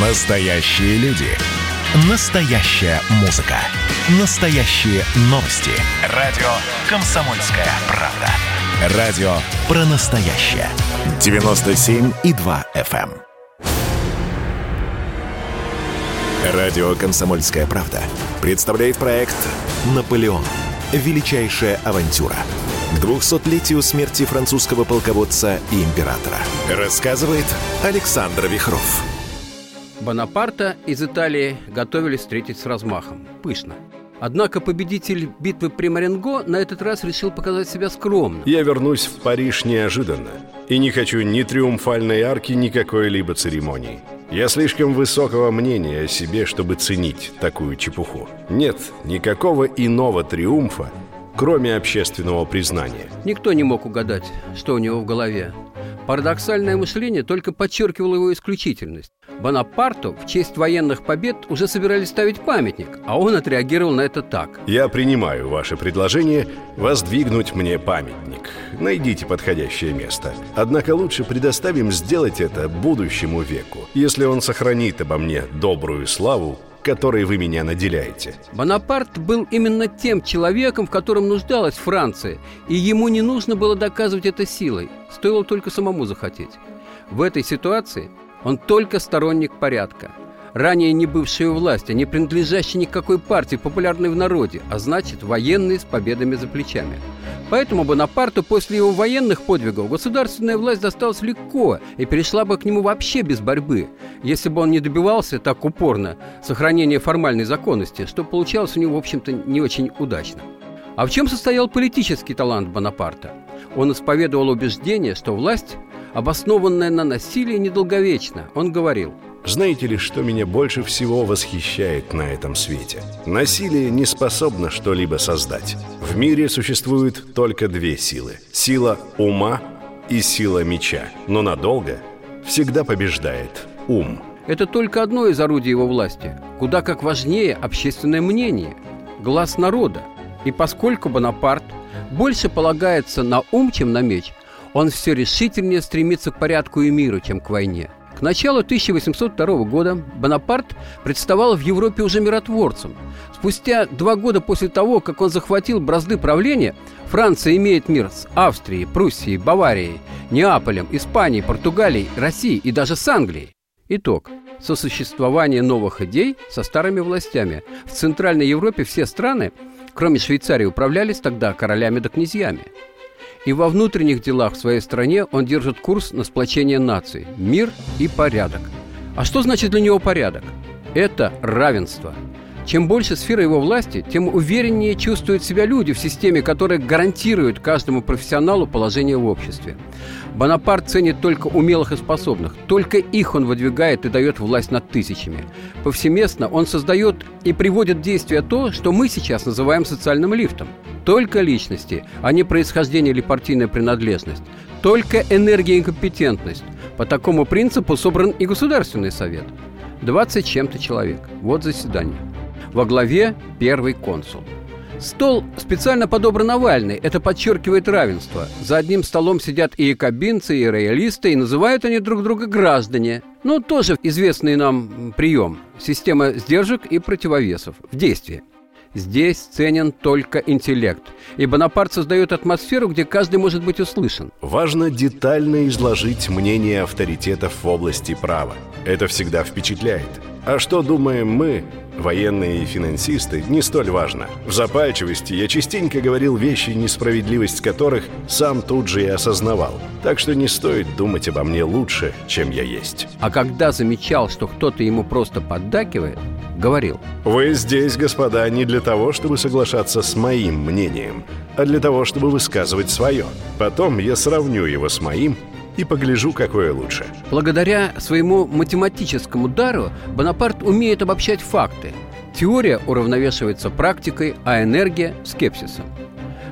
Настоящие люди. Настоящая музыка. Настоящие новости. Радио «Комсомольская правда». Радио про настоящее. 97,2 FM. эм. Радио «Комсомольская правда» представляет проект «Наполеон. Величайшая авантюра». К 200-летию смерти французского полководца и императора. Рассказывает Александр Вихров. Бонапарта из Италии готовились встретить с размахом. Пышно. Однако победитель битвы при Маренго на этот раз решил показать себя скромно. Я вернусь в Париж неожиданно и не хочу ни триумфальной арки, ни какой-либо церемонии. Я слишком высокого мнения о себе, чтобы ценить такую чепуху. Нет никакого иного триумфа, кроме общественного признания. Никто не мог угадать, что у него в голове. Парадоксальное мышление только подчеркивало его исключительность. Бонапарту в честь военных побед уже собирались ставить памятник, а он отреагировал на это так. Я принимаю ваше предложение воздвигнуть мне памятник. Найдите подходящее место. Однако лучше предоставим сделать это будущему веку, если он сохранит обо мне добрую славу которой вы меня наделяете. Бонапарт был именно тем человеком, в котором нуждалась Франция, и ему не нужно было доказывать это силой, стоило только самому захотеть. В этой ситуации он только сторонник порядка. Ранее не бывший у власти, не принадлежащий никакой партии, популярной в народе, а значит, военный с победами за плечами. Поэтому Бонапарту после его военных подвигов государственная власть досталась легко и перешла бы к нему вообще без борьбы, если бы он не добивался так упорно сохранения формальной законности, что получалось у него, в общем-то, не очень удачно. А в чем состоял политический талант Бонапарта? Он исповедовал убеждение, что власть, обоснованная на насилии, недолговечна. Он говорил – знаете ли, что меня больше всего восхищает на этом свете? Насилие не способно что-либо создать. В мире существует только две силы. Сила ума и сила меча. Но надолго всегда побеждает ум. Это только одно из орудий его власти. Куда как важнее общественное мнение, глаз народа. И поскольку Бонапарт больше полагается на ум, чем на меч, он все решительнее стремится к порядку и миру, чем к войне – к началу 1802 года Бонапарт представал в Европе уже миротворцем. Спустя два года после того, как он захватил бразды правления, Франция имеет мир с Австрией, Пруссией, Баварией, Неаполем, Испанией, Португалией, Россией и даже с Англией. Итог. Сосуществование новых идей со старыми властями. В Центральной Европе все страны, кроме Швейцарии, управлялись тогда королями да князьями. И во внутренних делах в своей стране он держит курс на сплочение наций, мир и порядок. А что значит для него порядок? Это равенство. Чем больше сфера его власти, тем увереннее чувствуют себя люди в системе, которая гарантирует каждому профессионалу положение в обществе. Бонапарт ценит только умелых и способных. Только их он выдвигает и дает власть над тысячами. Повсеместно он создает и приводит в действие то, что мы сейчас называем социальным лифтом. Только личности, а не происхождение или партийная принадлежность. Только энергия и компетентность. По такому принципу собран и Государственный совет. 20 чем-то человек. Вот заседание. Во главе первый консул. Стол специально подобран овальный. Это подчеркивает равенство. За одним столом сидят и якобинцы, и роялисты, и называют они друг друга граждане. Ну, тоже известный нам прием. Система сдержек и противовесов в действии. Здесь ценен только интеллект. И Бонапарт создает атмосферу, где каждый может быть услышан. Важно детально изложить мнение авторитетов в области права. Это всегда впечатляет. А что думаем мы, военные и финансисты, не столь важно. В запальчивости я частенько говорил вещи, несправедливость которых сам тут же и осознавал. Так что не стоит думать обо мне лучше, чем я есть. А когда замечал, что кто-то ему просто поддакивает, говорил. Вы здесь, господа, не для того, чтобы соглашаться с моим мнением, а для того, чтобы высказывать свое. Потом я сравню его с моим и погляжу, какое лучше. Благодаря своему математическому дару Бонапарт умеет обобщать факты. Теория уравновешивается практикой, а энергия – скепсисом.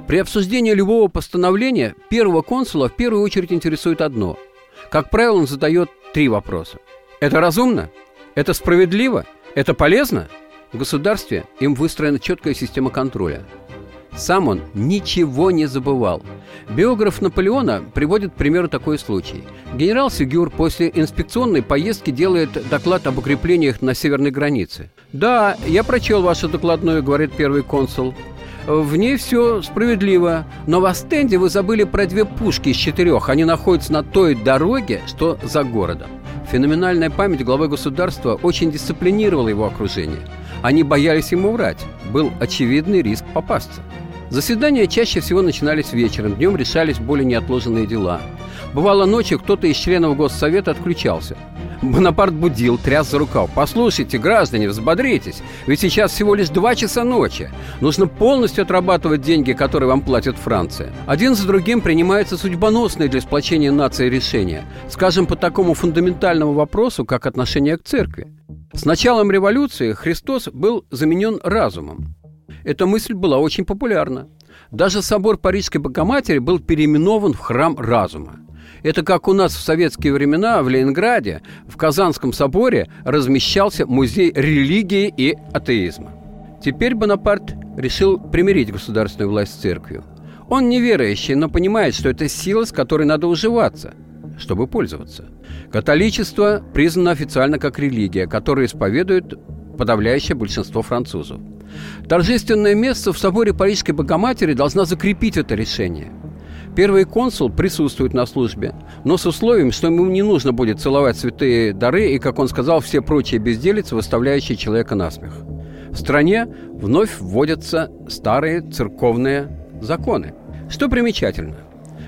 При обсуждении любого постановления первого консула в первую очередь интересует одно. Как правило, он задает три вопроса. Это разумно? Это справедливо? Это полезно? В государстве им выстроена четкая система контроля. Сам он ничего не забывал. Биограф Наполеона приводит к примеру такой случай. Генерал Сигюр после инспекционной поездки делает доклад об укреплениях на северной границе. «Да, я прочел вашу докладную», — говорит первый консул. В ней все справедливо. Но в Астенде вы забыли про две пушки из четырех. Они находятся на той дороге, что за городом. Феноменальная память главы государства очень дисциплинировала его окружение. Они боялись ему врать. Был очевидный риск попасться. Заседания чаще всего начинались вечером, днем решались более неотложенные дела. Бывало ночью кто-то из членов Госсовета отключался. Бонапарт будил, тряс за рукав. «Послушайте, граждане, взбодритесь, ведь сейчас всего лишь два часа ночи. Нужно полностью отрабатывать деньги, которые вам платит Франция. Один за другим принимаются судьбоносные для сплочения нации решения. Скажем, по такому фундаментальному вопросу, как отношение к церкви. С началом революции Христос был заменен разумом. Эта мысль была очень популярна. Даже собор Парижской Богоматери был переименован в храм разума. Это как у нас в советские времена в Ленинграде в Казанском соборе размещался музей религии и атеизма. Теперь Бонапарт решил примирить государственную власть с церковью. Он неверующий, но понимает, что это сила, с которой надо уживаться, чтобы пользоваться. Католичество признано официально как религия, которую исповедует подавляющее большинство французов. Торжественное место в соборе Парижской Богоматери должна закрепить это решение. Первый консул присутствует на службе, но с условием, что ему не нужно будет целовать святые дары и, как он сказал, все прочие безделицы, выставляющие человека на смех. В стране вновь вводятся старые церковные законы. Что примечательно,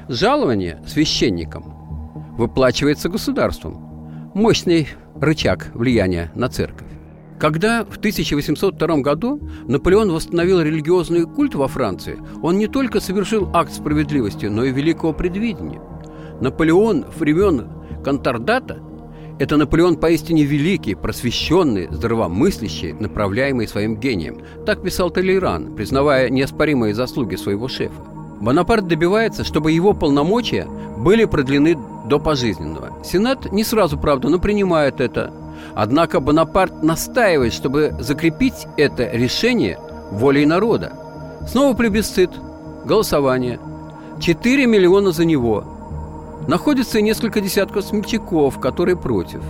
жалование священникам выплачивается государством. Мощный рычаг влияния на церковь. Когда в 1802 году Наполеон восстановил религиозный культ во Франции, он не только совершил акт справедливости, но и великого предвидения. Наполеон времен Контардата – это Наполеон поистине великий, просвещенный, здравомыслящий, направляемый своим гением. Так писал Толейран, признавая неоспоримые заслуги своего шефа. Бонапарт добивается, чтобы его полномочия были продлены до пожизненного. Сенат не сразу, правда, но принимает это – Однако Бонапарт настаивает, чтобы закрепить это решение волей народа. Снова плебисцит, голосование. 4 миллиона за него. Находится несколько десятков смельчаков, которые против.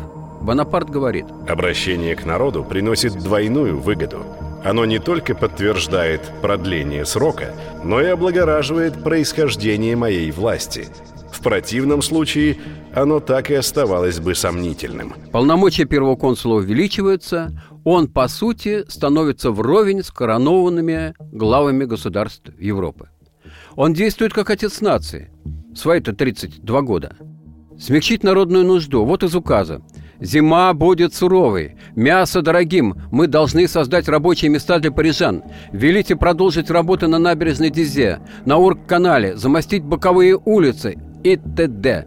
Бонапарт говорит. Обращение к народу приносит двойную выгоду. Оно не только подтверждает продление срока, но и облагораживает происхождение моей власти – в противном случае оно так и оставалось бы сомнительным. Полномочия первого консула увеличиваются, он, по сути, становится вровень с коронованными главами государств Европы. Он действует как отец нации. Свои-то 32 года. Смягчить народную нужду. Вот из указа. Зима будет суровой, мясо дорогим. Мы должны создать рабочие места для парижан. Велите продолжить работы на набережной Дизе, на Урк-канале, замостить боковые улицы и т.д.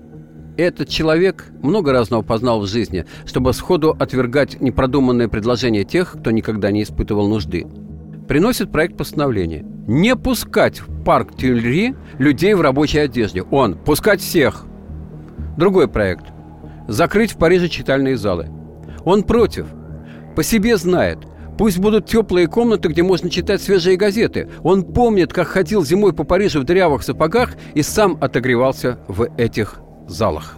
Этот человек много разного познал в жизни, чтобы сходу отвергать непродуманные предложения тех, кто никогда не испытывал нужды. Приносит проект постановления. Не пускать в парк Тюльри людей в рабочей одежде. Он. Пускать всех. Другой проект. Закрыть в Париже читальные залы. Он против. По себе знает. Пусть будут теплые комнаты, где можно читать свежие газеты. Он помнит, как ходил зимой по Парижу в дырявых сапогах и сам отогревался в этих залах.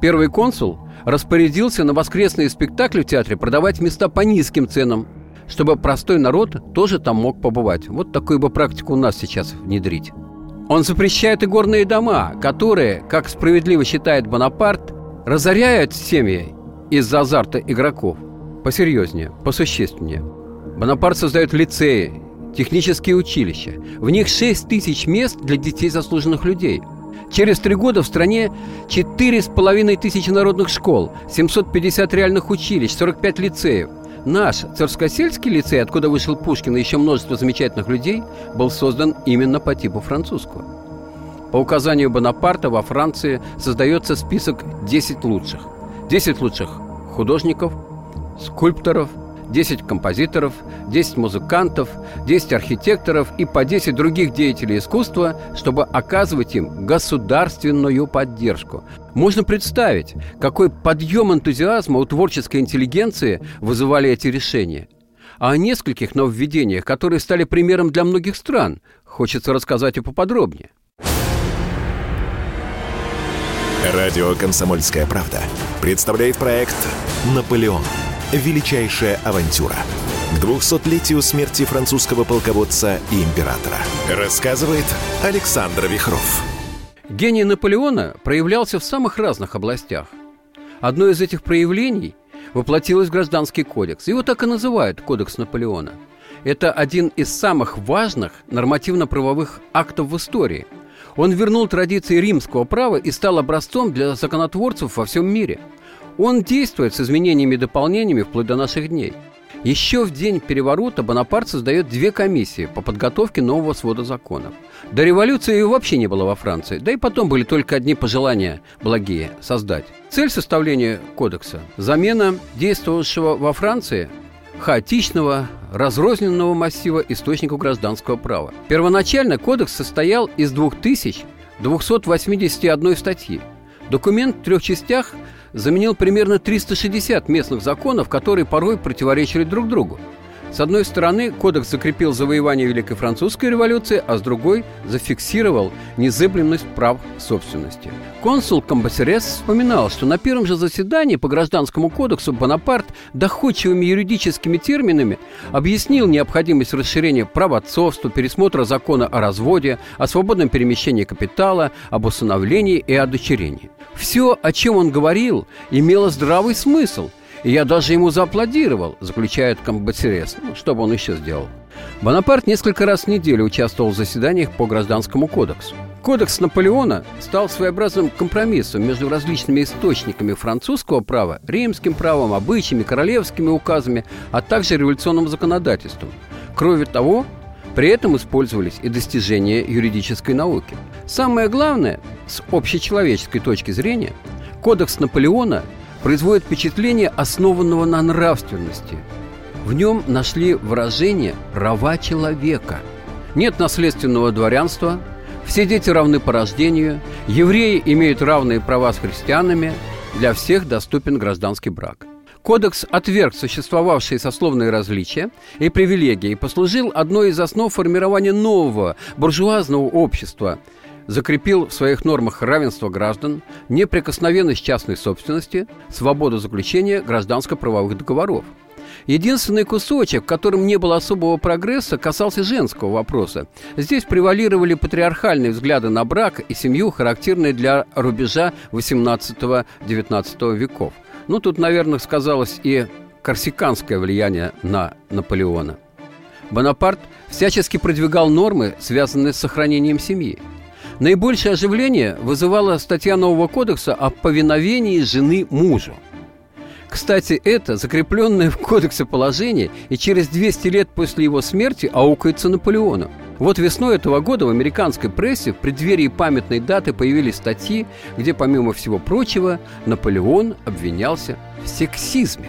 Первый консул распорядился на воскресные спектакли в театре продавать места по низким ценам, чтобы простой народ тоже там мог побывать. Вот такую бы практику у нас сейчас внедрить. Он запрещает и горные дома, которые, как справедливо считает Бонапарт, разоряют семьи из-за азарта игроков посерьезнее, посущественнее. Бонапарт создает лицеи, технические училища. В них 6 тысяч мест для детей заслуженных людей. Через три года в стране 4,5 тысячи народных школ, 750 реальных училищ, 45 лицеев. Наш Царскосельский лицей, откуда вышел Пушкин и еще множество замечательных людей, был создан именно по типу французского. По указанию Бонапарта во Франции создается список 10 лучших. 10 лучших художников, скульпторов, 10 композиторов, 10 музыкантов, 10 архитекторов и по 10 других деятелей искусства, чтобы оказывать им государственную поддержку. Можно представить, какой подъем энтузиазма у творческой интеллигенции вызывали эти решения. а о нескольких нововведениях, которые стали примером для многих стран. Хочется рассказать и поподробнее. Радио «Комсомольская правда» представляет проект «Наполеон. Величайшая авантюра». К 200-летию смерти французского полководца и императора. Рассказывает Александр Вихров. Гений Наполеона проявлялся в самых разных областях. Одно из этих проявлений воплотилось в Гражданский кодекс. Его так и называют Кодекс Наполеона. Это один из самых важных нормативно-правовых актов в истории. Он вернул традиции римского права и стал образцом для законотворцев во всем мире. Он действует с изменениями и дополнениями вплоть до наших дней – еще в день переворота Бонапарт создает две комиссии по подготовке нового свода законов. До революции ее вообще не было во Франции, да и потом были только одни пожелания благие – создать. Цель составления кодекса – замена действовавшего во Франции хаотичного, разрозненного массива источников гражданского права. Первоначально кодекс состоял из 2281 статьи. Документ в трех частях – заменил примерно 360 местных законов, которые порой противоречили друг другу. С одной стороны, кодекс закрепил завоевание Великой Французской революции, а с другой зафиксировал незыблемость прав собственности. Консул Камбасерес вспоминал, что на первом же заседании по Гражданскому кодексу Бонапарт доходчивыми юридическими терминами объяснил необходимость расширения прав отцовства, пересмотра закона о разводе, о свободном перемещении капитала, об усыновлении и одочерении. Все, о чем он говорил, имело здравый смысл, и я даже ему зааплодировал, заключает Камбацерес. Ну, что бы он еще сделал? Бонапарт несколько раз в неделю участвовал в заседаниях по Гражданскому кодексу. Кодекс Наполеона стал своеобразным компромиссом между различными источниками французского права, римским правом, обычаями, королевскими указами, а также революционным законодательством. Кроме того, при этом использовались и достижения юридической науки. Самое главное, с общечеловеческой точки зрения, кодекс Наполеона производит впечатление основанного на нравственности. В нем нашли выражение «права человека». Нет наследственного дворянства, все дети равны по рождению, евреи имеют равные права с христианами, для всех доступен гражданский брак – Кодекс отверг существовавшие сословные различия и привилегии и послужил одной из основ формирования нового буржуазного общества, закрепил в своих нормах равенство граждан, неприкосновенность частной собственности, свободу заключения гражданско-правовых договоров. Единственный кусочек, в котором не было особого прогресса, касался женского вопроса. Здесь превалировали патриархальные взгляды на брак и семью, характерные для рубежа XVIII-XIX веков – ну, тут, наверное, сказалось и корсиканское влияние на Наполеона. Бонапарт всячески продвигал нормы, связанные с сохранением семьи. Наибольшее оживление вызывала статья нового кодекса о повиновении жены мужу. Кстати, это закрепленное в кодексе положение и через 200 лет после его смерти аукается Наполеону – вот весной этого года в американской прессе в преддверии памятной даты появились статьи, где, помимо всего прочего, Наполеон обвинялся в сексизме.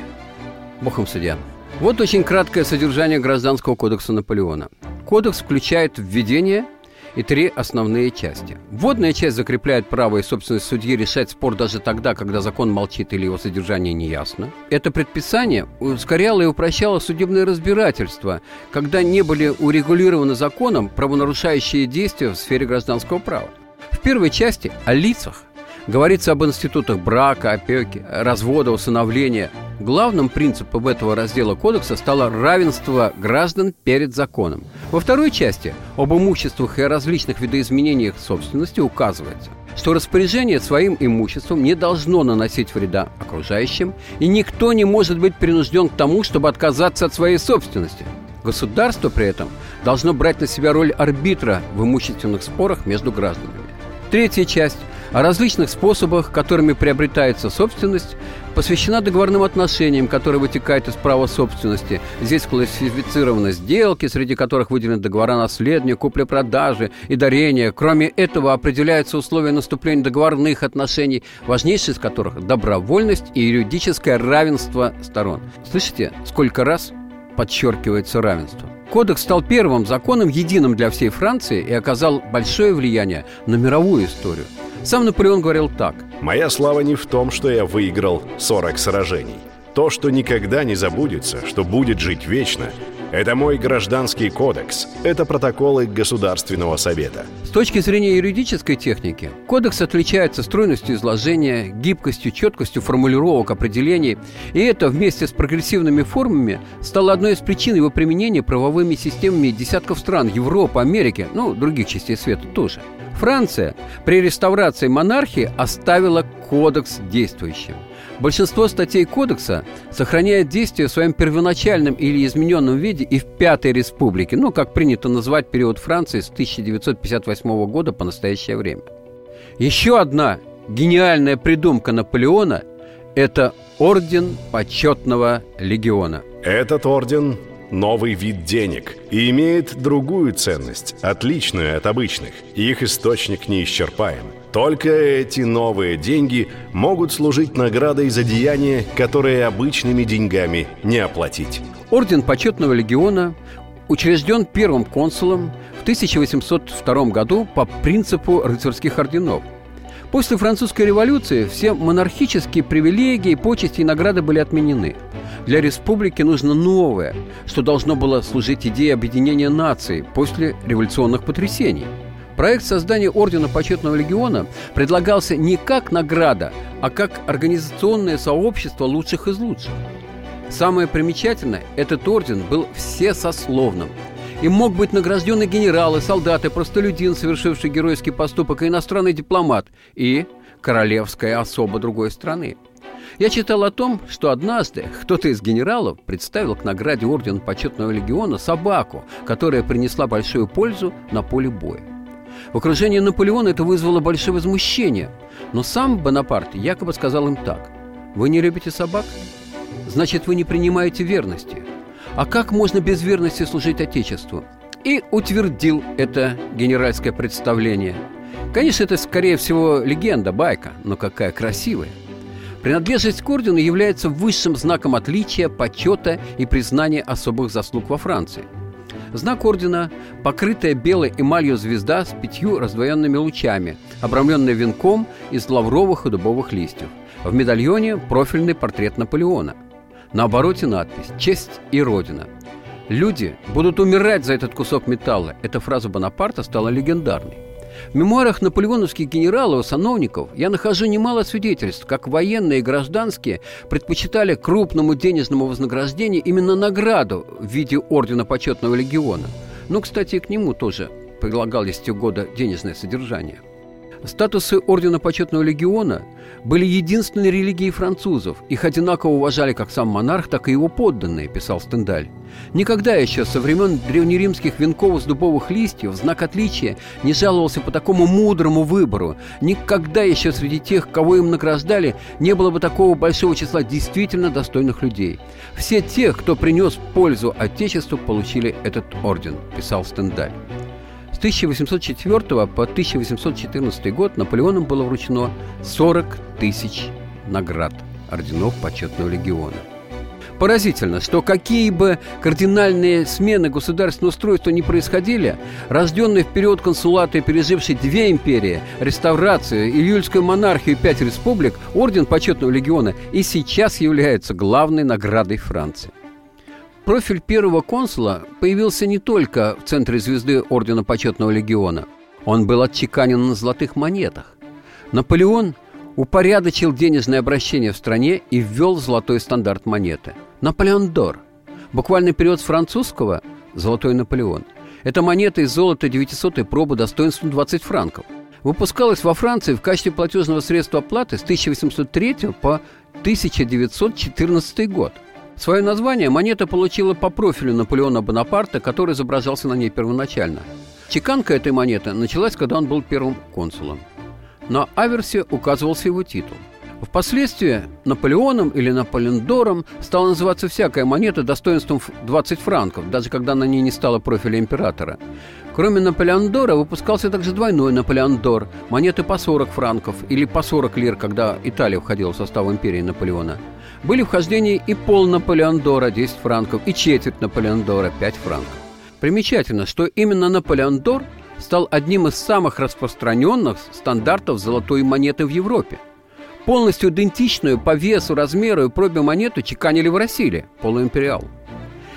Богом судья. Вот очень краткое содержание Гражданского кодекса Наполеона. Кодекс включает введение и три основные части. Вводная часть закрепляет право и собственность судьи решать спор даже тогда, когда закон молчит или его содержание неясно. Это предписание ускоряло и упрощало судебное разбирательство, когда не были урегулированы законом правонарушающие действия в сфере гражданского права. В первой части о лицах говорится об институтах брака, опеки, развода, усыновления, Главным принципом этого раздела кодекса стало равенство граждан перед законом. Во второй части об имуществах и о различных видоизменениях собственности указывается, что распоряжение своим имуществом не должно наносить вреда окружающим, и никто не может быть принужден к тому, чтобы отказаться от своей собственности. Государство при этом должно брать на себя роль арбитра в имущественных спорах между гражданами. Третья часть о различных способах, которыми приобретается собственность, посвящена договорным отношениям, которые вытекают из права собственности. Здесь классифицированы сделки, среди которых выделены договора наследования, купли-продажи и дарения. Кроме этого, определяются условия наступления договорных отношений, важнейшие из которых – добровольность и юридическое равенство сторон. Слышите, сколько раз подчеркивается равенство? Кодекс стал первым законом, единым для всей Франции и оказал большое влияние на мировую историю – сам Наполеон говорил так. «Моя слава не в том, что я выиграл 40 сражений. То, что никогда не забудется, что будет жить вечно, это мой гражданский кодекс. Это протоколы Государственного совета. С точки зрения юридической техники, кодекс отличается стройностью изложения, гибкостью, четкостью формулировок, определений. И это вместе с прогрессивными формами стало одной из причин его применения правовыми системами десятков стран Европы, Америки, ну, других частей света тоже. Франция при реставрации монархии оставила кодекс действующим. Большинство статей кодекса сохраняет действие в своем первоначальном или измененном виде и в Пятой Республике, ну, как принято называть период Франции с 1958 года по настоящее время. Еще одна гениальная придумка Наполеона – это Орден Почетного Легиона. Этот орден новый вид денег и имеет другую ценность, отличную от обычных. Их источник неисчерпаем. Только эти новые деньги могут служить наградой за деяния, которые обычными деньгами не оплатить. Орден Почетного Легиона учрежден первым консулом в 1802 году по принципу рыцарских орденов – После французской революции все монархические привилегии, почести и награды были отменены. Для республики нужно новое, что должно было служить идее объединения нации после революционных потрясений. Проект создания Ордена Почетного Легиона предлагался не как награда, а как организационное сообщество лучших из лучших. Самое примечательное, этот орден был всесословным – им мог быть награждены генералы, солдаты, простолюдин, совершивший геройский поступок, и иностранный дипломат, и королевская особа другой страны. Я читал о том, что однажды кто-то из генералов представил к награде Ордена Почетного Легиона собаку, которая принесла большую пользу на поле боя. В окружении Наполеона это вызвало большое возмущение, но сам Бонапарт якобы сказал им так «Вы не любите собак? Значит, вы не принимаете верности. А как можно без верности служить Отечеству? И утвердил это генеральское представление. Конечно, это, скорее всего, легенда, байка, но какая красивая. Принадлежность к ордену является высшим знаком отличия, почета и признания особых заслуг во Франции. Знак ордена – покрытая белой эмалью звезда с пятью раздвоенными лучами, обрамленная венком из лавровых и дубовых листьев. В медальоне – профильный портрет Наполеона – на обороте надпись «Честь и Родина». Люди будут умирать за этот кусок металла. Эта фраза Бонапарта стала легендарной. В мемуарах наполеоновских генералов и сановников я нахожу немало свидетельств, как военные и гражданские предпочитали крупному денежному вознаграждению именно награду в виде ордена почетного легиона. Ну, кстати, и к нему тоже прилагалось те года денежное содержание. Статусы Ордена Почетного Легиона были единственной религией французов. Их одинаково уважали как сам монарх, так и его подданные, писал Стендаль. Никогда еще со времен древнеримских венков из дубовых листьев знак отличия не жаловался по такому мудрому выбору. Никогда еще среди тех, кого им награждали, не было бы такого большого числа действительно достойных людей. Все те, кто принес пользу Отечеству, получили этот орден, писал Стендаль. 1804 по 1814 год Наполеоном было вручено 40 тысяч наград орденов почетного легиона. Поразительно, что какие бы кардинальные смены государственного устройства не происходили, рожденный в период консулата и переживший две империи, реставрацию, июльскую монархию и пять республик, орден почетного легиона и сейчас является главной наградой Франции. Профиль первого консула появился не только в центре звезды Ордена Почетного Легиона. Он был отчеканен на золотых монетах. Наполеон упорядочил денежное обращение в стране и ввел золотой стандарт монеты. Наполеон Дор. Буквальный период с французского – «Золотой Наполеон». Это монета из золота 900 пробы достоинством 20 франков. Выпускалась во Франции в качестве платежного средства оплаты с 1803 по 1914 год – Свое название монета получила по профилю Наполеона Бонапарта, который изображался на ней первоначально. Чеканка этой монеты началась, когда он был первым консулом. На аверсе указывался его титул. Впоследствии Наполеоном или Наполеондором стала называться всякая монета достоинством 20 франков, даже когда на ней не стало профиля императора. Кроме Наполеондора выпускался также двойной Наполеондор, монеты по 40 франков или по 40 лир, когда Италия входила в состав империи Наполеона – были вхождения и пол Наполеондора 10 франков, и четверть Наполеондора 5 франков. Примечательно, что именно Наполеондор стал одним из самых распространенных стандартов золотой монеты в Европе. Полностью идентичную по весу, размеру и пробе монету чеканили в России, полуимпериал.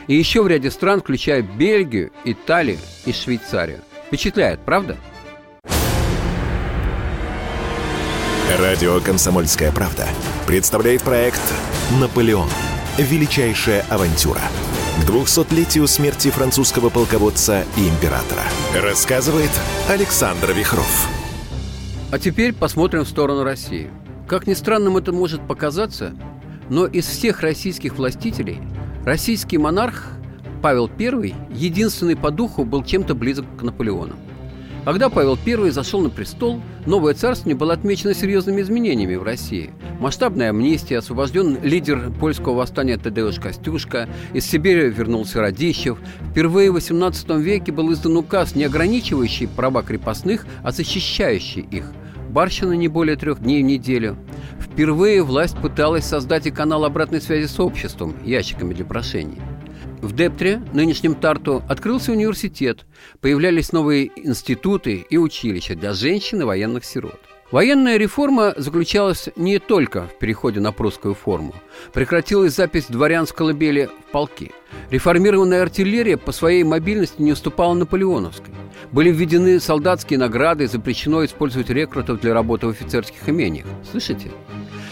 И еще в ряде стран, включая Бельгию, Италию и Швейцарию. Впечатляет, правда? Радио «Комсомольская правда» представляет проект «Наполеон. Величайшая авантюра». К 200-летию смерти французского полководца и императора. Рассказывает Александр Вихров. А теперь посмотрим в сторону России. Как ни странным это может показаться, но из всех российских властителей российский монарх Павел I единственный по духу был чем-то близок к Наполеону. Когда Павел I зашел на престол, новое царствование было отмечено серьезными изменениями в России. Масштабная амнистия, освобожден лидер польского восстания Тадеуш Костюшка, из Сибири вернулся Радищев. Впервые в XVIII веке был издан указ, не ограничивающий права крепостных, а защищающий их. Барщина не более трех дней в неделю. Впервые власть пыталась создать и канал обратной связи с обществом, ящиками для прошений. В Дептре, нынешнем Тарту, открылся университет, появлялись новые институты и училища для женщин и военных сирот. Военная реформа заключалась не только в переходе на прусскую форму. Прекратилась запись дворянской лабели в полки. Реформированная артиллерия по своей мобильности не уступала наполеоновской. Были введены солдатские награды, запрещено использовать рекрутов для работы в офицерских имениях. Слышите?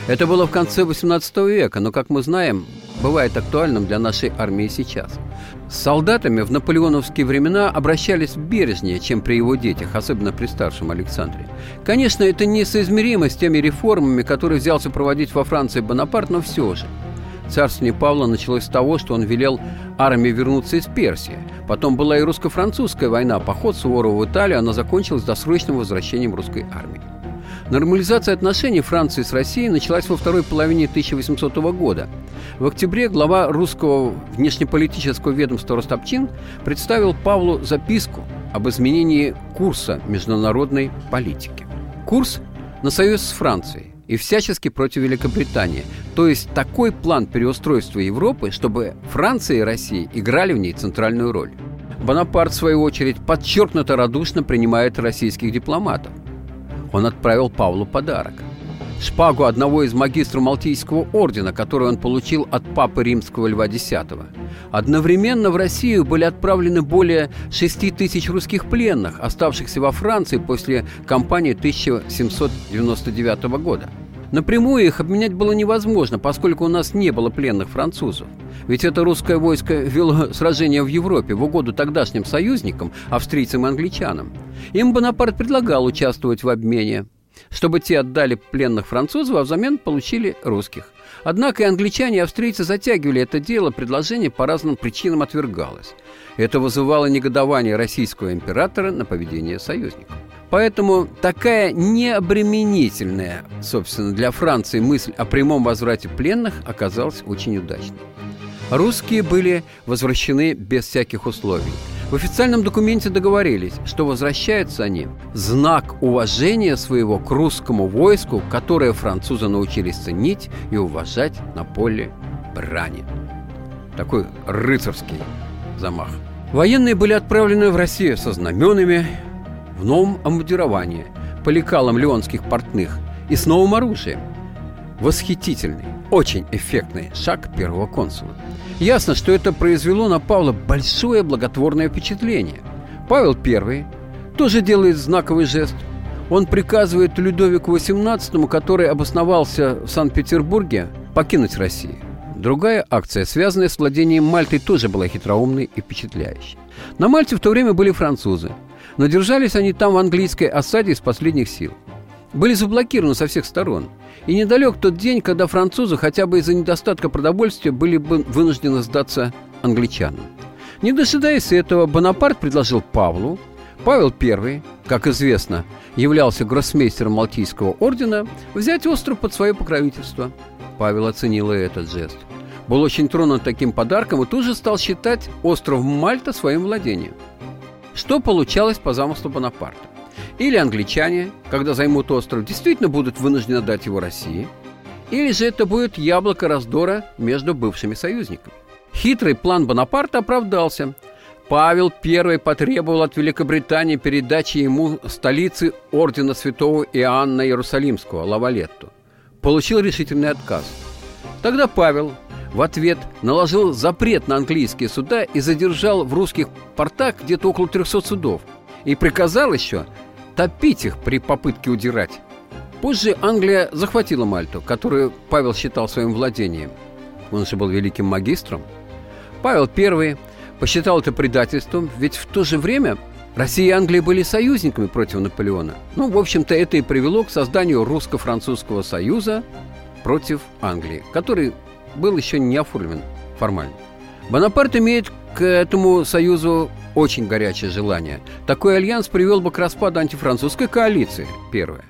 Это было в конце XVIII века, но, как мы знаем, бывает актуальным для нашей армии сейчас. С солдатами в наполеоновские времена обращались бережнее, чем при его детях, особенно при старшем Александре. Конечно, это несоизмеримо с теми реформами, которые взялся проводить во Франции Бонапарт, но все же. Царствование Павла началось с того, что он велел армии вернуться из Персии. Потом была и русско-французская война, поход Суворова в Италию, она закончилась досрочным возвращением русской армии. Нормализация отношений Франции с Россией началась во второй половине 1800 года. В октябре глава русского внешнеполитического ведомства Ростопчин представил Павлу записку об изменении курса международной политики. Курс на союз с Францией и всячески против Великобритании. То есть такой план переустройства Европы, чтобы Франция и Россия играли в ней центральную роль. Бонапарт, в свою очередь, подчеркнуто радушно принимает российских дипломатов – он отправил Павлу подарок. Шпагу одного из магистров Малтийского ордена, который он получил от папы римского Льва X. Одновременно в Россию были отправлены более 6 тысяч русских пленных, оставшихся во Франции после кампании 1799 года. Напрямую их обменять было невозможно, поскольку у нас не было пленных французов. Ведь это русское войско вело сражение в Европе в угоду тогдашним союзникам, австрийцам и англичанам. Им Бонапарт предлагал участвовать в обмене, чтобы те отдали пленных французов, а взамен получили русских. Однако и англичане, и австрийцы затягивали это дело, предложение по разным причинам отвергалось. Это вызывало негодование российского императора на поведение союзников. Поэтому такая необременительная, собственно, для Франции мысль о прямом возврате пленных оказалась очень удачной. Русские были возвращены без всяких условий. В официальном документе договорились, что возвращаются они знак уважения своего к русскому войску, которое французы научились ценить и уважать на поле брани. Такой рыцарский замах. Военные были отправлены в Россию со знаменами, в новом обмундировании, по лекалам леонских портных и с новым оружием. Восхитительный, очень эффектный шаг первого консула. Ясно, что это произвело на Павла большое благотворное впечатление. Павел I тоже делает знаковый жест. Он приказывает Людовику XVIII, который обосновался в Санкт-Петербурге, покинуть Россию. Другая акция, связанная с владением Мальтой, тоже была хитроумной и впечатляющей. На Мальте в то время были французы – но держались они там в английской осаде из последних сил. Были заблокированы со всех сторон. И недалек тот день, когда французы хотя бы из-за недостатка продовольствия были бы вынуждены сдаться англичанам. Не дожидаясь этого, Бонапарт предложил Павлу, Павел I, как известно, являлся гроссмейстером Малтийского ордена, взять остров под свое покровительство. Павел оценил и этот жест. Был очень тронут таким подарком и тут же стал считать остров Мальта своим владением – что получалось по замыслу Бонапарта? Или англичане, когда займут остров, действительно будут вынуждены дать его России, или же это будет яблоко раздора между бывшими союзниками. Хитрый план Бонапарта оправдался. Павел I потребовал от Великобритании передачи ему столицы ордена святого Иоанна Иерусалимского, Лавалетту. получил решительный отказ. Тогда Павел в ответ наложил запрет на английские суда и задержал в русских портах где-то около 300 судов. И приказал еще топить их при попытке удирать. Позже Англия захватила Мальту, которую Павел считал своим владением. Он же был великим магистром. Павел I посчитал это предательством, ведь в то же время Россия и Англия были союзниками против Наполеона. Ну, в общем-то, это и привело к созданию русско-французского союза против Англии, который был еще не оформлен формально. Бонапарт имеет к этому союзу очень горячее желание. Такой альянс привел бы к распаду антифранцузской коалиции, первое.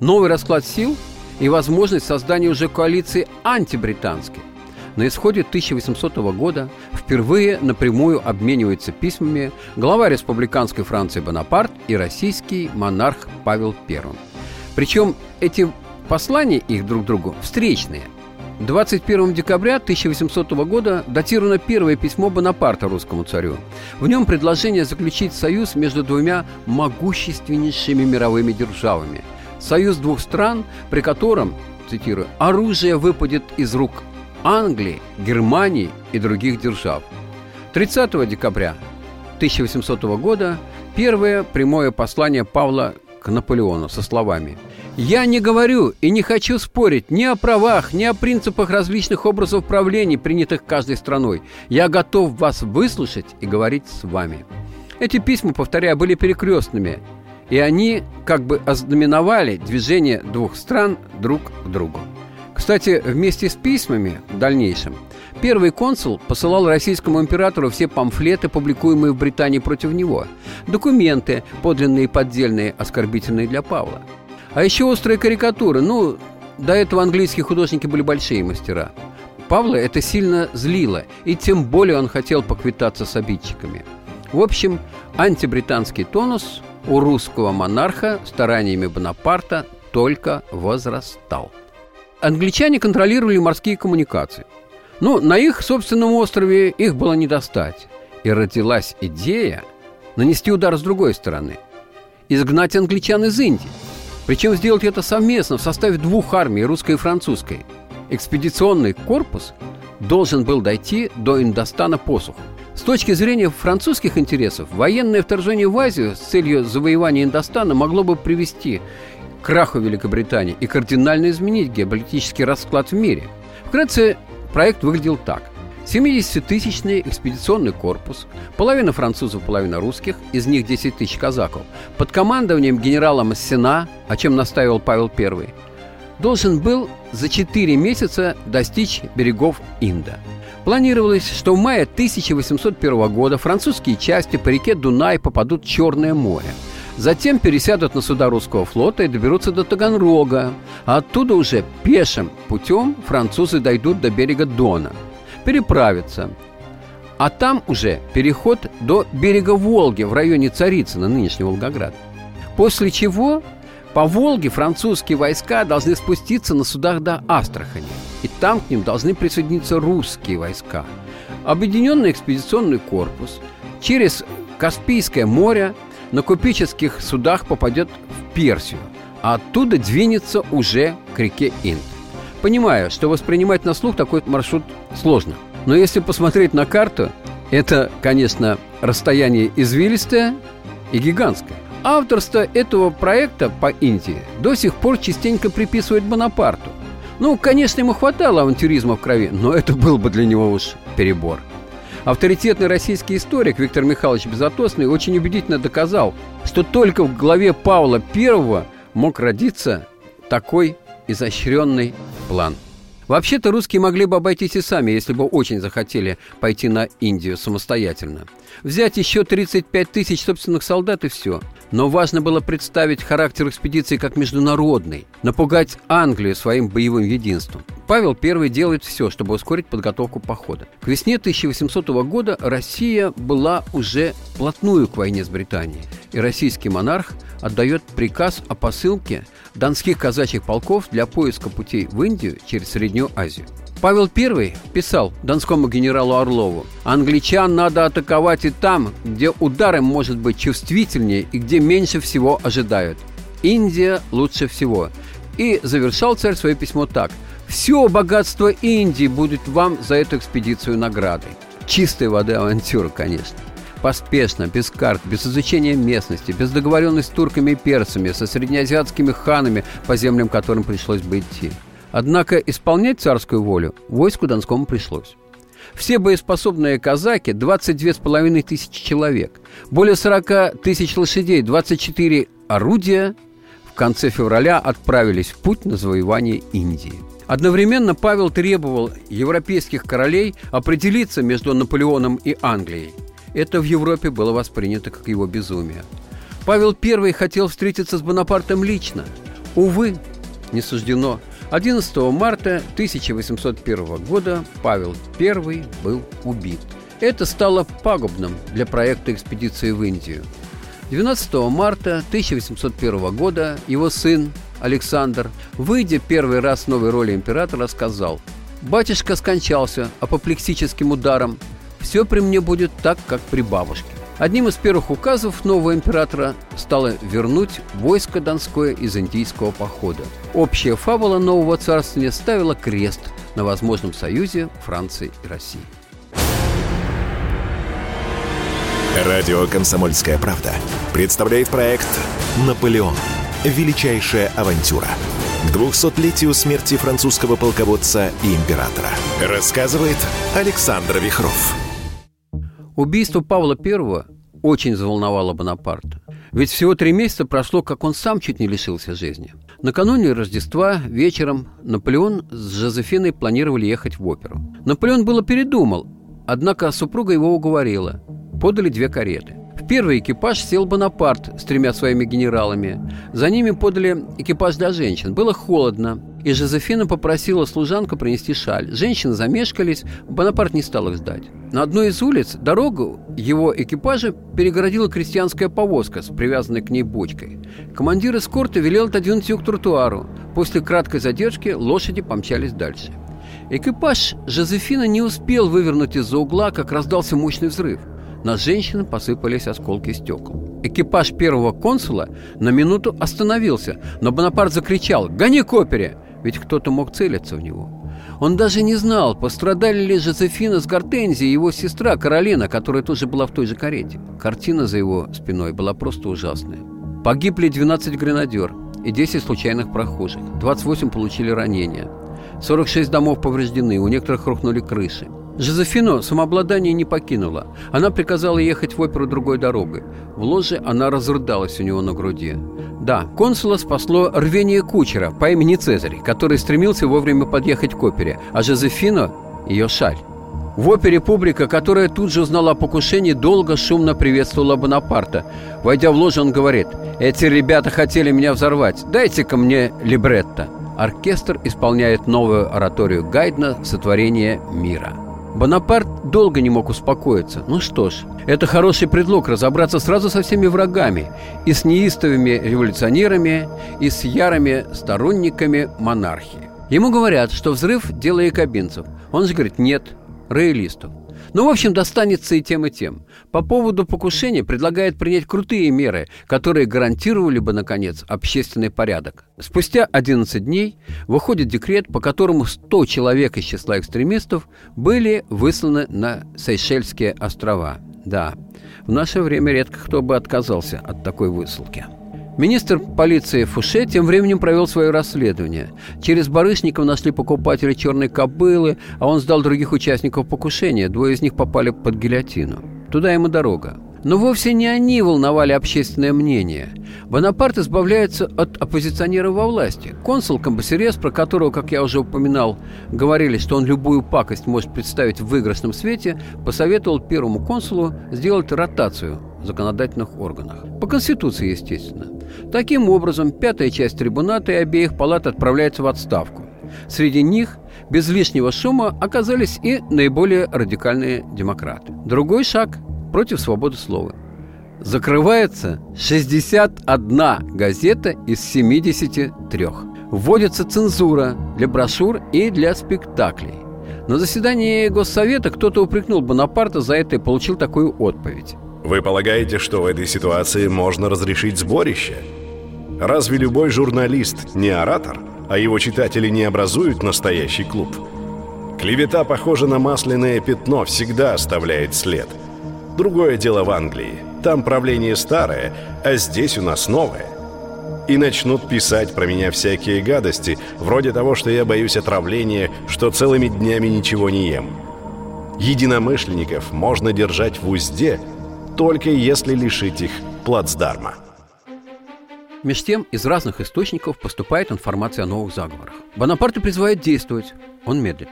Новый расклад сил и возможность создания уже коалиции антибританской. На исходе 1800 года впервые напрямую обмениваются письмами глава республиканской Франции Бонапарт и российский монарх Павел I. Причем эти послания их друг другу встречные – 21 декабря 1800 года датировано первое письмо Бонапарта русскому царю. В нем предложение заключить союз между двумя могущественнейшими мировыми державами. Союз двух стран, при котором, цитирую, «оружие выпадет из рук Англии, Германии и других держав». 30 декабря 1800 года первое прямое послание Павла к Наполеону со словами – я не говорю и не хочу спорить ни о правах, ни о принципах различных образов правления, принятых каждой страной. Я готов вас выслушать и говорить с вами. Эти письма, повторяю, были перекрестными, и они как бы ознаменовали движение двух стран друг к другу. Кстати, вместе с письмами в дальнейшем Первый консул посылал российскому императору все памфлеты, публикуемые в Британии против него, документы, подлинные и поддельные, оскорбительные для Павла – а еще острые карикатуры. Ну, до этого английские художники были большие мастера. Павла это сильно злило, и тем более он хотел поквитаться с обидчиками. В общем, антибританский тонус у русского монарха стараниями Бонапарта только возрастал. Англичане контролировали морские коммуникации. Ну, на их собственном острове их было не достать. И родилась идея нанести удар с другой стороны. Изгнать англичан из Индии – причем сделать это совместно в составе двух армий, русской и французской. Экспедиционный корпус должен был дойти до Индостана посуху. С точки зрения французских интересов, военное вторжение в Азию с целью завоевания Индостана могло бы привести к краху Великобритании и кардинально изменить геополитический расклад в мире. Вкратце, проект выглядел так – 70-тысячный экспедиционный корпус, половина французов, половина русских, из них 10 тысяч казаков, под командованием генерала Массена, о чем настаивал Павел I, должен был за 4 месяца достичь берегов Инда. Планировалось, что в мае 1801 года французские части по реке Дунай попадут в Черное море. Затем пересядут на суда русского флота и доберутся до Таганрога. А оттуда уже пешим путем французы дойдут до берега Дона – переправиться. А там уже переход до берега Волги в районе Царицына, нынешний Волгоград. После чего по Волге французские войска должны спуститься на судах до Астрахани. И там к ним должны присоединиться русские войска. Объединенный экспедиционный корпус через Каспийское море на купеческих судах попадет в Персию, а оттуда двинется уже к реке Инд. Понимаю, что воспринимать на слух такой маршрут сложно. Но если посмотреть на карту, это, конечно, расстояние извилистое и гигантское. Авторство этого проекта по Индии до сих пор частенько приписывает Бонапарту. Ну, конечно, ему хватало авантюризма в крови, но это был бы для него уж перебор. Авторитетный российский историк Виктор Михайлович Безотосный очень убедительно доказал, что только в главе Павла I мог родиться такой изощренный план. Вообще-то русские могли бы обойтись и сами, если бы очень захотели пойти на Индию самостоятельно. Взять еще 35 тысяч собственных солдат и все. Но важно было представить характер экспедиции как международный, напугать Англию своим боевым единством. Павел I делает все, чтобы ускорить подготовку похода. К весне 1800 года Россия была уже плотную к войне с Британией, и российский монарх отдает приказ о посылке донских казачьих полков для поиска путей в Индию через Среднюю Азию. Павел I писал донскому генералу Орлову, «Англичан надо атаковать и там, где удар может быть чувствительнее и где меньше всего ожидают. Индия лучше всего. И завершал царь свое письмо так. «Все богатство Индии будет вам за эту экспедицию наградой». Чистой воды авантюра, конечно. Поспешно, без карт, без изучения местности, без договоренности с турками и перцами, со среднеазиатскими ханами, по землям которым пришлось бы идти. Однако исполнять царскую волю войску Донскому пришлось. Все боеспособные казаки, 22,5 тысячи человек, более 40 тысяч лошадей, 24 орудия в конце февраля отправились в путь на завоевание Индии. Одновременно Павел требовал европейских королей определиться между Наполеоном и Англией. Это в Европе было воспринято как его безумие. Павел I хотел встретиться с Бонапартом лично. Увы, не суждено. 11 марта 1801 года Павел I был убит. Это стало пагубным для проекта экспедиции в Индию. 12 марта 1801 года его сын Александр, выйдя первый раз в новой роли императора, сказал «Батюшка скончался апоплексическим ударом. Все при мне будет так, как при бабушке». Одним из первых указов нового императора стало вернуть войско Донское из индийского похода. Общая фабула нового царствования ставила крест на возможном союзе Франции и России. Радио «Комсомольская правда» представляет проект «Наполеон. Величайшая авантюра». К 200-летию смерти французского полководца и императора. Рассказывает Александр Вихров. Убийство Павла I очень заволновало Бонапарта. Ведь всего три месяца прошло, как он сам чуть не лишился жизни. Накануне Рождества вечером Наполеон с Жозефиной планировали ехать в оперу. Наполеон было передумал, однако супруга его уговорила. Подали две кареты. В первый экипаж сел Бонапарт с тремя своими генералами. За ними подали экипаж для женщин. Было холодно, и Жозефина попросила служанку принести шаль. Женщины замешкались, Бонапарт не стал их ждать. На одной из улиц дорогу его экипажа перегородила крестьянская повозка с привязанной к ней бочкой. Командир эскорта велел отодвинуть ее к тротуару. После краткой задержки лошади помчались дальше. Экипаж Жозефина не успел вывернуть из-за угла, как раздался мощный взрыв. На женщин посыпались осколки стекол. Экипаж первого консула на минуту остановился, но Бонапарт закричал «Гони к опере!» Ведь кто-то мог целиться в него. Он даже не знал, пострадали ли Жозефина с Гортензией и его сестра Каролина, которая тоже была в той же карете. Картина за его спиной была просто ужасная. Погибли 12 гренадер и 10 случайных прохожих. 28 получили ранения. 46 домов повреждены, у некоторых рухнули крыши. Жозефину самообладание не покинуло. Она приказала ехать в оперу другой дорогой. В ложе она разрыдалась у него на груди. Да, консула спасло рвение кучера по имени Цезарь, который стремился вовремя подъехать к опере, а Жозефина – ее шаль. В опере публика, которая тут же узнала о покушении, долго шумно приветствовала Бонапарта. Войдя в ложу, он говорит, «Эти ребята хотели меня взорвать, дайте-ка мне либретто». Оркестр исполняет новую ораторию Гайдна «Сотворение мира». Бонапарт долго не мог успокоиться. Ну что ж, это хороший предлог разобраться сразу со всеми врагами, и с неистовыми революционерами, и с ярыми сторонниками монархии. Ему говорят, что взрыв – дело якобинцев. Он же говорит «нет», роялистов. Ну, в общем, достанется и тем, и тем. По поводу покушения предлагает принять крутые меры, которые гарантировали бы, наконец, общественный порядок. Спустя 11 дней выходит декрет, по которому 100 человек из числа экстремистов были высланы на Сейшельские острова. Да, в наше время редко кто бы отказался от такой высылки. Министр полиции Фуше тем временем провел свое расследование. Через барышников нашли покупателя черной кобылы, а он сдал других участников покушения. Двое из них попали под гильотину. Туда ему дорога. Но вовсе не они волновали общественное мнение. Бонапарт избавляется от оппозиционеров во власти. Консул Камбасерес, про которого, как я уже упоминал, говорили, что он любую пакость может представить в выигрышном свете, посоветовал первому консулу сделать ротацию в законодательных органах. По Конституции, естественно. Таким образом, пятая часть трибуната и обеих палат отправляется в отставку. Среди них без лишнего шума оказались и наиболее радикальные демократы. Другой шаг против свободы слова. Закрывается 61 газета из 73. Вводится цензура для брошюр и для спектаклей. На заседании Госсовета кто-то упрекнул Бонапарта за это и получил такую отповедь. Вы полагаете, что в этой ситуации можно разрешить сборище? Разве любой журналист не оратор, а его читатели не образуют настоящий клуб? Клевета похожа на масляное пятно, всегда оставляет след. Другое дело в Англии. Там правление старое, а здесь у нас новое. И начнут писать про меня всякие гадости, вроде того, что я боюсь отравления, что целыми днями ничего не ем. Единомышленников можно держать в узде, только если лишить их плацдарма. Меж тем, из разных источников поступает информация о новых заговорах. Бонапарта призывает действовать. Он медлит.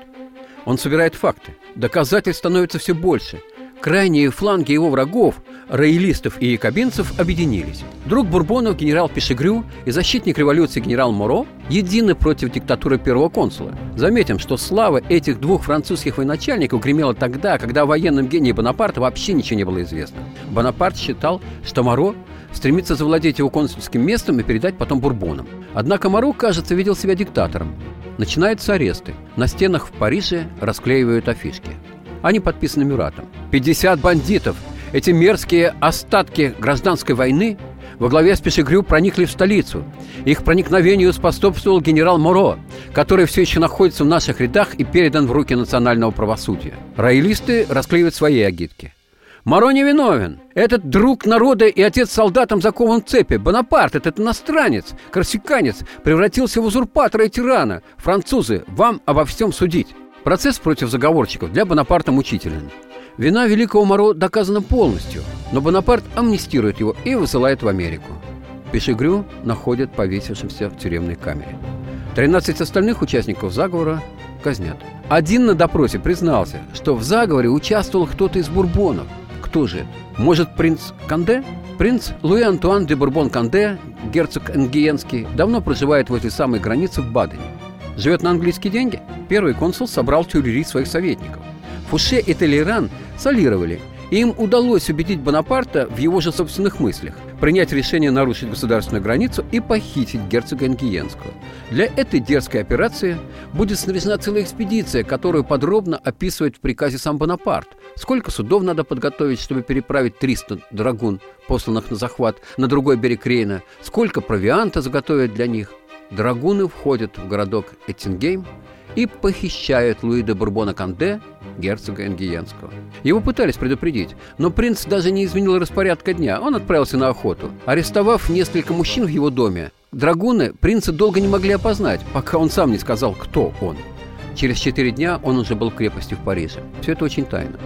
Он собирает факты. Доказательств становится все больше. Крайние фланги его врагов, роялистов и якобинцев, объединились. Друг Бурбонов генерал Пешегрю и защитник революции генерал Моро едины против диктатуры первого консула. Заметим, что слава этих двух французских военачальников гремела тогда, когда о военном гении Бонапарта вообще ничего не было известно. Бонапарт считал, что Моро стремится завладеть его консульским местом и передать потом Бурбонам. Однако Моро, кажется, видел себя диктатором. Начинаются аресты. На стенах в Париже расклеивают афишки. Они подписаны Мюратом. 50 бандитов, эти мерзкие остатки гражданской войны во главе с Пешегрю проникли в столицу. Их проникновению способствовал генерал Моро, который все еще находится в наших рядах и передан в руки национального правосудия. Роялисты расклеивают свои агитки. Моро не виновен. Этот друг народа и отец солдатам закован в цепи. Бонапарт, этот иностранец, корсиканец, превратился в узурпатора и тирана. Французы, вам обо всем судить. Процесс против заговорщиков для Бонапарта мучителен. Вина великого Моро доказана полностью, но Бонапарт амнистирует его и высылает в Америку. Пешегрю находят повесившимся в тюремной камере. 13 остальных участников заговора казнят. Один на допросе признался, что в заговоре участвовал кто-то из бурбонов – кто же Может, принц Канде? Принц Луи Антуан де Бурбон Канде, герцог Энгиенский, давно проживает возле самой границы в Бадене. Живет на английские деньги? Первый консул собрал тюрери своих советников. Фуше и Толеран солировали – и им удалось убедить Бонапарта в его же собственных мыслях, принять решение нарушить государственную границу и похитить герцога Энгиенского. Для этой дерзкой операции будет снаряжена целая экспедиция, которую подробно описывает в приказе сам Бонапарт. Сколько судов надо подготовить, чтобы переправить 300 драгун, посланных на захват, на другой берег Рейна, сколько провианта заготовить для них. Драгуны входят в городок Эттингейм, и похищает Луи де Бурбона Канде, герцога Энгиенского. Его пытались предупредить, но принц даже не изменил распорядка дня. Он отправился на охоту. Арестовав несколько мужчин в его доме, драгуны принца долго не могли опознать, пока он сам не сказал, кто он. Через четыре дня он уже был в крепости в Париже. Все это очень тайно.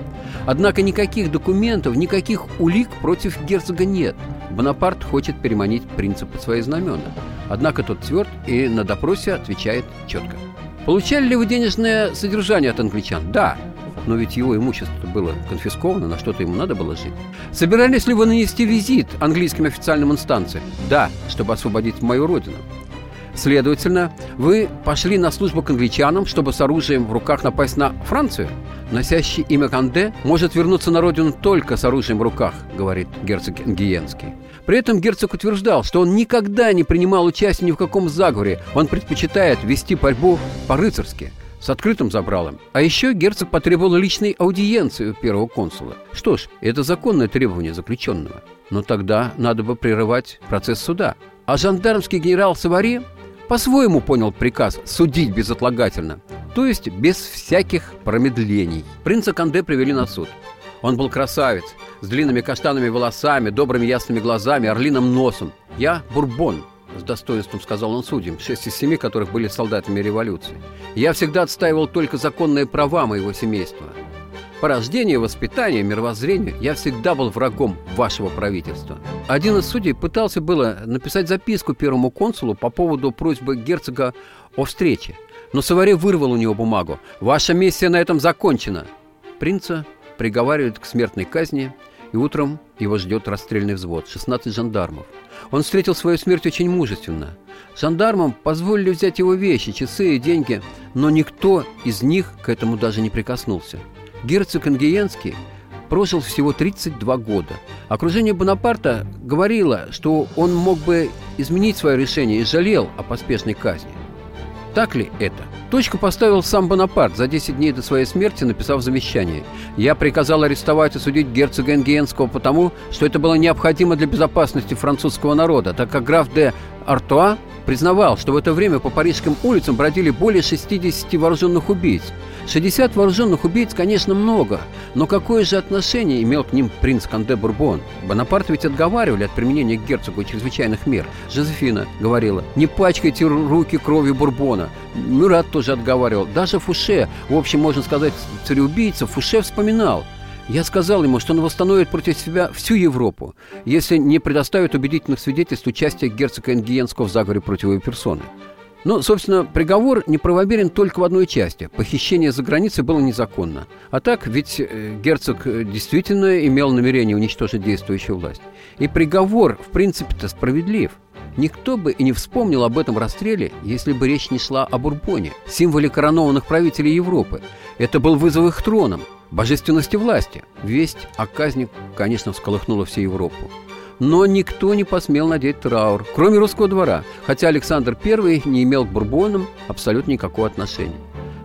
Однако никаких документов, никаких улик против герцога нет. Бонапарт хочет переманить принца под свои знамена. Однако тот тверд и на допросе отвечает четко – Получали ли вы денежное содержание от англичан? Да. Но ведь его имущество было конфисковано, на что-то ему надо было жить. Собирались ли вы нанести визит английским официальным инстанциям? Да, чтобы освободить мою родину. Следовательно, вы пошли на службу к англичанам, чтобы с оружием в руках напасть на Францию? Носящий имя Канде может вернуться на родину только с оружием в руках, говорит герцог Энгиенский. При этом герцог утверждал, что он никогда не принимал участия ни в каком заговоре. Он предпочитает вести борьбу по-рыцарски, с открытым забралом. А еще герцог потребовал личной аудиенции у первого консула. Что ж, это законное требование заключенного. Но тогда надо бы прерывать процесс суда. А жандармский генерал Савари по-своему понял приказ судить безотлагательно, то есть без всяких промедлений. Принца Канде привели на суд. Он был красавец, с длинными каштанными волосами, добрыми ясными глазами, орлиным носом. «Я Бурбон», — с достоинством сказал он судьям, шесть из семи которых были солдатами революции. «Я всегда отстаивал только законные права моего семейства. По рождению, воспитанию, мировоззрению я всегда был врагом вашего правительства. Один из судей пытался было написать записку первому консулу по поводу просьбы герцога о встрече, но Саваре вырвал у него бумагу. «Ваша миссия на этом закончена!» Принца приговаривают к смертной казни, и утром его ждет расстрельный взвод, 16 жандармов. Он встретил свою смерть очень мужественно. Жандармам позволили взять его вещи, часы и деньги, но никто из них к этому даже не прикоснулся. Герцог Ангиенский прожил всего 32 года. Окружение Бонапарта говорило, что он мог бы изменить свое решение и жалел о поспешной казни. Так ли это? Точку поставил сам Бонапарт за 10 дней до своей смерти, написав завещание. «Я приказал арестовать и судить герцога Энгиенского потому, что это было необходимо для безопасности французского народа, так как граф де Артуа признавал, что в это время по парижским улицам бродили более 60 вооруженных убийц. 60 вооруженных убийц, конечно, много, но какое же отношение имел к ним принц Канде Бурбон? Бонапарт ведь отговаривали от применения к герцогу чрезвычайных мер. Жозефина говорила, не пачкайте руки кровью Бурбона. Мюрат тоже отговаривал. Даже Фуше, в общем, можно сказать, цареубийца, Фуше вспоминал – я сказал ему, что он восстановит против себя всю Европу, если не предоставит убедительных свидетельств участия герцога Энгиенского в заговоре против его персоны. Но, собственно, приговор неправомерен только в одной части. Похищение за границей было незаконно. А так, ведь э, герцог э, действительно имел намерение уничтожить действующую власть. И приговор, в принципе-то, справедлив. Никто бы и не вспомнил об этом расстреле, если бы речь не шла о Бурбоне, символе коронованных правителей Европы. Это был вызов их троном, божественности власти. Весть о казни, конечно, всколыхнула всю Европу но никто не посмел надеть траур, кроме русского двора, хотя Александр I не имел к бурбонам абсолютно никакого отношения.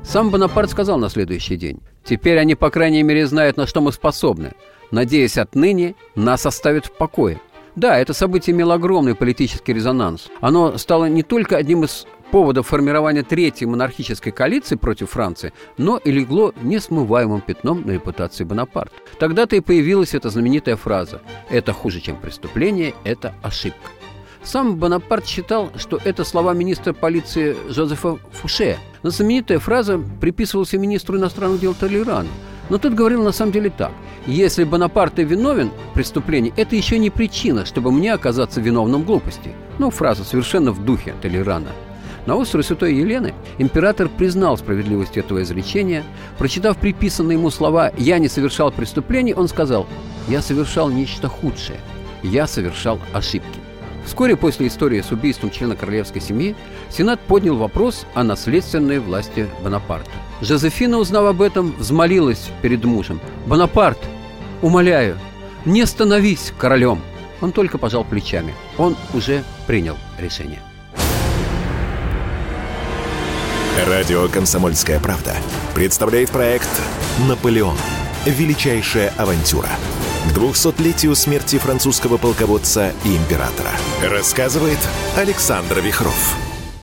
Сам Бонапарт сказал на следующий день, «Теперь они, по крайней мере, знают, на что мы способны. Надеясь отныне, нас оставят в покое». Да, это событие имело огромный политический резонанс. Оно стало не только одним из поводов формирования третьей монархической коалиции против Франции, но и легло несмываемым пятном на репутации Бонапарта. Тогда-то и появилась эта знаменитая фраза «Это хуже, чем преступление, это ошибка». Сам Бонапарт считал, что это слова министра полиции Жозефа Фуше. Но знаменитая фраза приписывалась министру иностранных дел Толерану. Но тот говорил на самом деле так. Если Бонапарт виновен в преступлении, это еще не причина, чтобы мне оказаться виновным в глупости. Ну, фраза совершенно в духе Толерана – на острове Святой Елены император признал справедливость этого изречения. Прочитав приписанные ему слова «я не совершал преступлений», он сказал «я совершал нечто худшее, я совершал ошибки». Вскоре после истории с убийством члена королевской семьи Сенат поднял вопрос о наследственной власти Бонапарта. Жозефина, узнав об этом, взмолилась перед мужем. «Бонапарт, умоляю, не становись королем!» Он только пожал плечами. Он уже принял решение. Радио «Комсомольская правда» представляет проект «Наполеон. Величайшая авантюра». К 200-летию смерти французского полководца и императора. Рассказывает Александр Вихров.